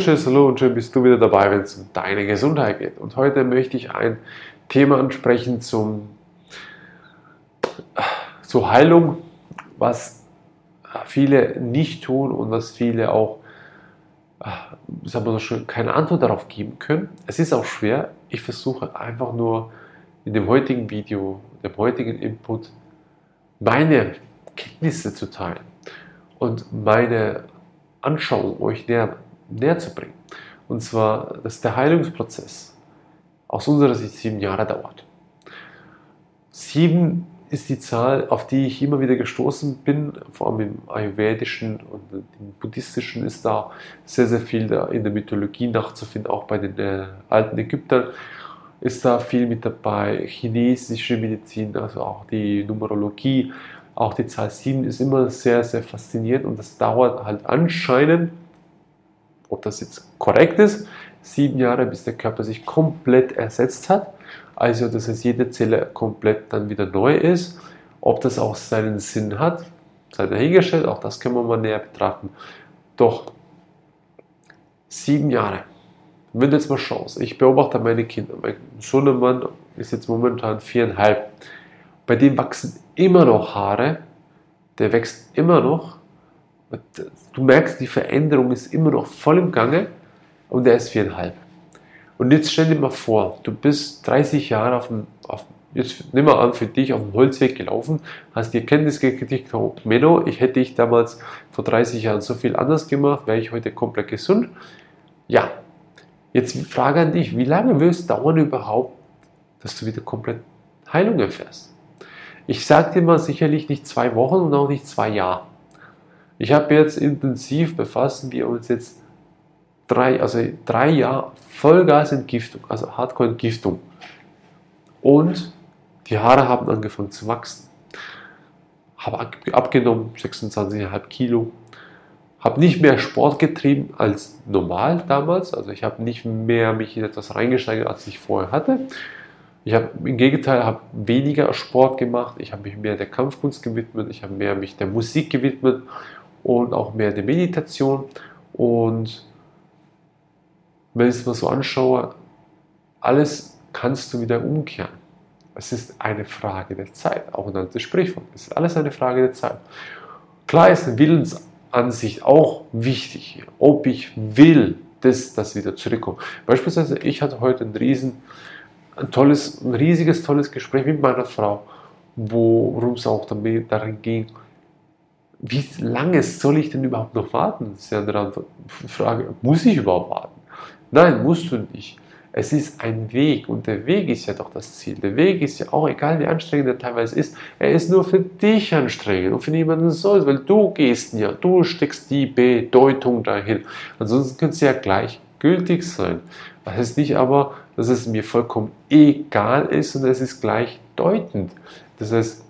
wunderschönes Hallo und schön bist du wieder dabei, wenn es um deine Gesundheit geht. Und heute möchte ich ein Thema ansprechen zum, zur Heilung, was viele nicht tun und was viele auch sagen wir so schön, keine Antwort darauf geben können. Es ist auch schwer. Ich versuche einfach nur in dem heutigen Video, dem heutigen Input, meine Kenntnisse zu teilen und meine Anschauung euch näher, näher zu bringen. Und zwar, dass der Heilungsprozess aus unserer Sicht sieben Jahre dauert. Sieben ist die Zahl, auf die ich immer wieder gestoßen bin, vor allem im Ayurvedischen und im Buddhistischen ist da sehr, sehr viel da in der Mythologie nachzufinden, auch bei den äh, alten Ägyptern ist da viel mit dabei, chinesische Medizin, also auch die Numerologie, auch die Zahl 7 ist immer sehr, sehr faszinierend und das dauert halt anscheinend, ob das jetzt korrekt ist, sieben Jahre, bis der Körper sich komplett ersetzt hat. Also, dass es jede Zelle komplett dann wieder neu ist. Ob das auch seinen Sinn hat, sei dahingestellt, auch das können wir mal näher betrachten. Doch, sieben Jahre. Wenn du jetzt mal schaust, ich beobachte meine Kinder. Mein Sohnemann ist jetzt momentan viereinhalb. Bei dem wachsen immer noch Haare, der wächst immer noch. Du merkst, die Veränderung ist immer noch voll im Gange und der ist viereinhalb. Und jetzt stell dir mal vor, du bist 30 Jahre auf dem, auf, jetzt nimm mal an, für dich auf dem Holzweg gelaufen, hast die Erkenntnis gekriegt, oh, Menno, ich hätte ich damals vor 30 Jahren so viel anders gemacht, wäre ich heute komplett gesund. Ja, jetzt frage an dich, wie lange wird es dauern überhaupt, dass du wieder komplett Heilung erfährst? Ich sage dir mal sicherlich nicht zwei Wochen und auch nicht zwei Jahre. Ich habe jetzt intensiv befassen wir uns jetzt drei, also drei Jahre Vollgasentgiftung, also Hardcore-Entgiftung. Und die Haare haben angefangen zu wachsen. Habe abgenommen, 26,5 Kilo. Habe nicht mehr Sport getrieben als normal damals. Also ich habe nicht mehr mich in etwas reingesteigert, als ich vorher hatte. Ich habe im Gegenteil habe weniger Sport gemacht, ich habe mich mehr der Kampfkunst gewidmet, ich habe mehr mich der Musik gewidmet und auch mehr der Meditation. Und wenn ich es mal so anschaue, alles kannst du wieder umkehren. Es ist eine Frage der Zeit, auch ein altes Sprichwort. Es ist alles eine Frage der Zeit. Klar ist eine Willensansicht auch wichtig, ob ich will, dass das wieder zurückkommt. Beispielsweise, ich hatte heute einen riesen ein tolles, ein riesiges, tolles Gespräch mit meiner Frau, worum es auch darin ging, wie lange soll ich denn überhaupt noch warten? Das ist ja eine Frage, muss ich überhaupt warten? Nein, musst du nicht. Es ist ein Weg und der Weg ist ja doch das Ziel. Der Weg ist ja auch, egal wie anstrengend er teilweise ist, er ist nur für dich anstrengend und für niemanden sonst, weil du gehst ja, du steckst die Bedeutung dahin. Ansonsten könnte es ja gleichgültig sein. Das heißt nicht aber, dass es mir vollkommen egal ist und es ist gleichdeutend. Das heißt,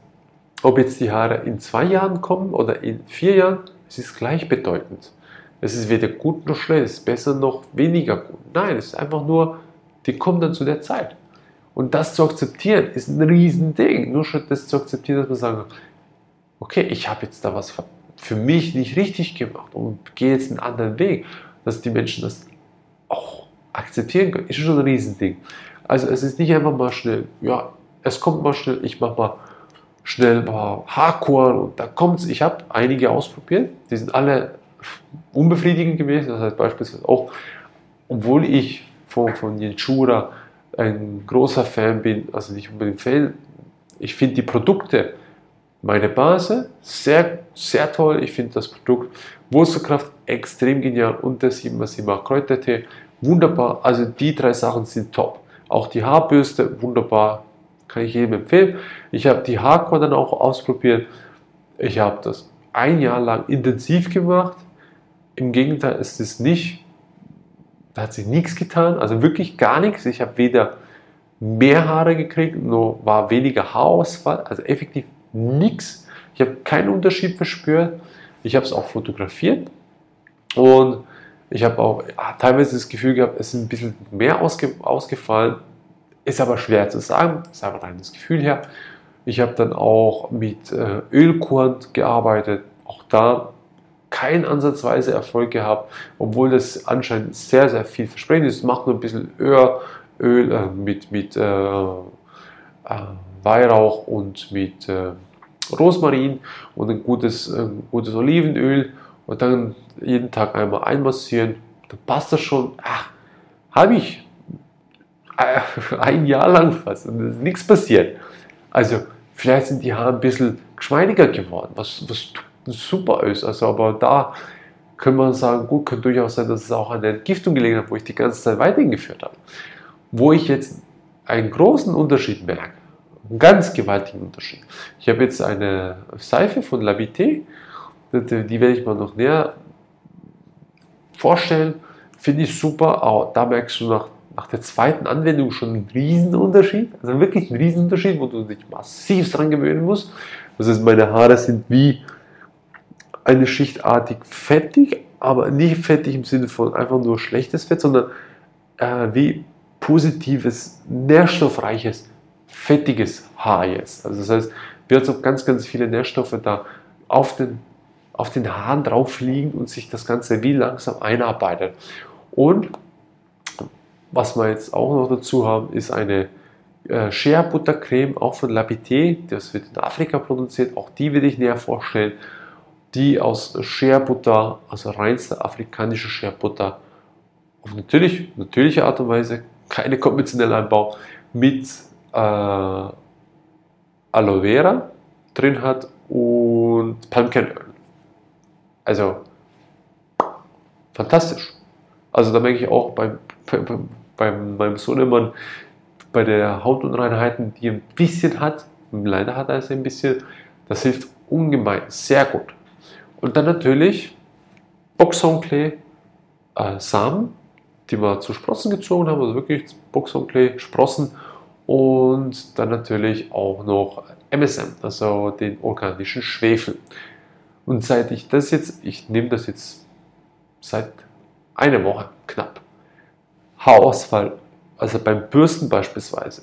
ob jetzt die Haare in zwei Jahren kommen oder in vier Jahren, es ist gleichbedeutend. Es ist weder gut noch schlecht, es ist besser noch weniger gut. Nein, es ist einfach nur, die kommen dann zu der Zeit. Und das zu akzeptieren, ist ein Riesending. Nur schon das zu akzeptieren, dass man sagt, okay, ich habe jetzt da was für mich nicht richtig gemacht und gehe jetzt einen anderen Weg, dass die Menschen das auch akzeptieren können, ist schon ein Riesending. Also es ist nicht einfach mal schnell, ja, es kommt mal schnell, ich mache mal schnell mal Hardcore und da kommt es. Ich habe einige ausprobiert, die sind alle unbefriedigend gewesen. Das heißt beispielsweise auch, obwohl ich von, von Jenschura ein großer Fan bin, also nicht unbedingt Fan, ich finde die Produkte, meine Basis, sehr, sehr toll. Ich finde das Produkt Wurzelkraft extrem genial und der 7x7 Kräutertee wunderbar. Also die drei Sachen sind top. Auch die Haarbürste, wunderbar, kann ich jedem empfehlen. Ich habe die Haarcore dann auch ausprobiert. Ich habe das ein Jahr lang intensiv gemacht. Im Gegenteil ist es nicht, da hat sich nichts getan, also wirklich gar nichts. Ich habe weder mehr Haare gekriegt, nur war weniger Haarausfall, also effektiv nichts. Ich habe keinen Unterschied verspürt. Ich habe es auch fotografiert und ich habe auch ah, teilweise das Gefühl gehabt, es ist ein bisschen mehr ausge, ausgefallen. Ist aber schwer zu sagen, ist einfach ein Gefühl her. Ich habe dann auch mit äh, Ölkurant gearbeitet. Auch da kein ansatzweise Erfolg gehabt, obwohl das anscheinend sehr, sehr viel versprechen ist. Macht nur ein bisschen Öl, Öl äh, mit, mit äh, äh, Weihrauch und mit äh, Rosmarin und ein gutes, ein gutes Olivenöl und dann jeden Tag einmal einmassieren. Dann passt das schon. Ach, habe ich ein Jahr lang fast und es ist nichts passiert. Also vielleicht sind die Haare ein bisschen geschmeidiger geworden, was, was super ist. Also, aber da können wir sagen, gut, könnte durchaus sein, dass es auch an der Entgiftung gelegen hat, wo ich die ganze Zeit weitergeführt habe. Wo ich jetzt einen großen Unterschied merke, einen ganz gewaltigen Unterschied. Ich habe jetzt eine Seife von Labité, die werde ich mal noch näher vorstellen. Finde ich super, aber da merkst du nach, nach der zweiten Anwendung schon einen Riesenunterschied. Also wirklich einen Riesenunterschied, wo du dich massiv dran gewöhnen musst. Das heißt, meine Haare sind wie eine schichtartig fettig, aber nicht fettig im Sinne von einfach nur schlechtes Fett, sondern äh, wie positives, nährstoffreiches, fettiges Haar jetzt. Also das heißt, wir haben so ganz, ganz viele Nährstoffe da auf den, auf den Haaren drauf liegen und sich das Ganze wie langsam einarbeitet. Und was wir jetzt auch noch dazu haben, ist eine äh, Shea Buttercreme, auch von Labité, das wird in Afrika produziert, auch die will ich näher vorstellen. Die aus Shea-Butter, also reinster afrikanischer Shea-Butter, auf natürlich, natürliche Art und Weise, keine konventionelle Anbau, mit äh, Aloe Vera drin hat und Pumpkinöl. Also fantastisch. Also da merke ich auch beim, beim meinem Sohnemann bei der Hautunreinheiten, die ein bisschen hat, leider hat er es ein bisschen, das hilft ungemein, sehr gut. Und dann natürlich Boxhornklee, äh, Samen, die wir zu Sprossen gezogen haben, also wirklich Boxhornklee, Sprossen und dann natürlich auch noch MSM, also den organischen Schwefel. Und seit ich das jetzt, ich nehme das jetzt seit einer Woche knapp, Haarausfall, also beim Bürsten beispielsweise,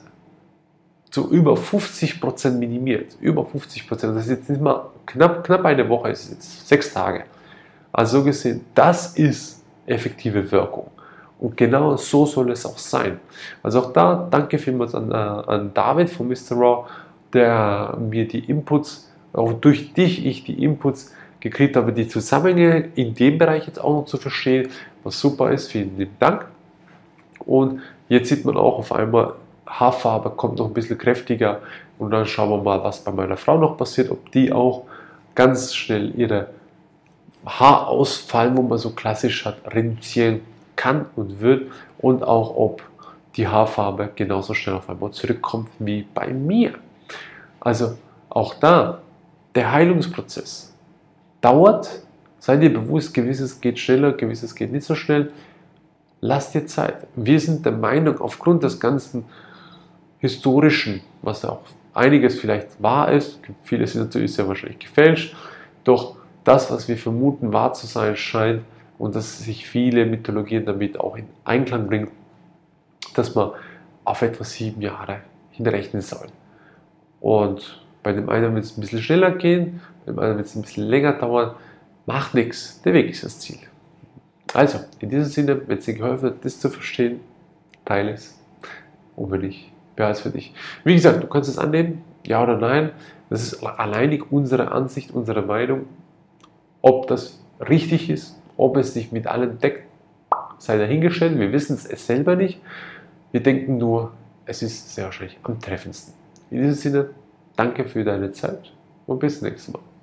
zu über 50% minimiert. Über 50%. Das ist jetzt nicht mal knapp, knapp eine Woche, ist jetzt sechs Tage. Also so gesehen, das ist effektive Wirkung. Und genau so soll es auch sein. Also auch da danke vielmals an, äh, an David von Mr. Raw, der mir die Inputs, auch durch dich ich die Inputs gekriegt habe, die Zusammenhänge in dem Bereich jetzt auch noch zu verstehen, was super ist. Vielen lieben Dank. Und jetzt sieht man auch auf einmal, Haarfarbe kommt noch ein bisschen kräftiger und dann schauen wir mal, was bei meiner Frau noch passiert, ob die auch ganz schnell ihre Haarausfall, wo man so klassisch hat, reduzieren kann und wird und auch ob die Haarfarbe genauso schnell auf einmal zurückkommt wie bei mir. Also auch da, der Heilungsprozess dauert, seid ihr bewusst, gewisses geht schneller, gewisses geht nicht so schnell. Lasst dir Zeit. Wir sind der Meinung, aufgrund des ganzen historischen, was auch einiges vielleicht wahr ist, vieles ist natürlich sehr wahrscheinlich gefälscht, doch das, was wir vermuten, wahr zu sein scheint und dass sich viele Mythologien damit auch in Einklang bringen, dass man auf etwa sieben Jahre hinrechnen soll. Und bei dem einen wird es ein bisschen schneller gehen, bei dem anderen wird es ein bisschen länger dauern. Macht nichts, der Weg ist das Ziel. Also, in diesem Sinne, wenn es dir geholfen hat, das zu verstehen, teile es. Und wenn nicht, wäre es für dich. Wie gesagt, du kannst es annehmen, ja oder nein. Das ist alleinig unsere Ansicht, unsere Meinung. Ob das richtig ist, ob es sich mit allem deckt, sei dahingestellt. Wir wissen es selber nicht. Wir denken nur, es ist sehr wahrscheinlich am treffendsten. In diesem Sinne, danke für deine Zeit und bis nächstes Mal. Ciao.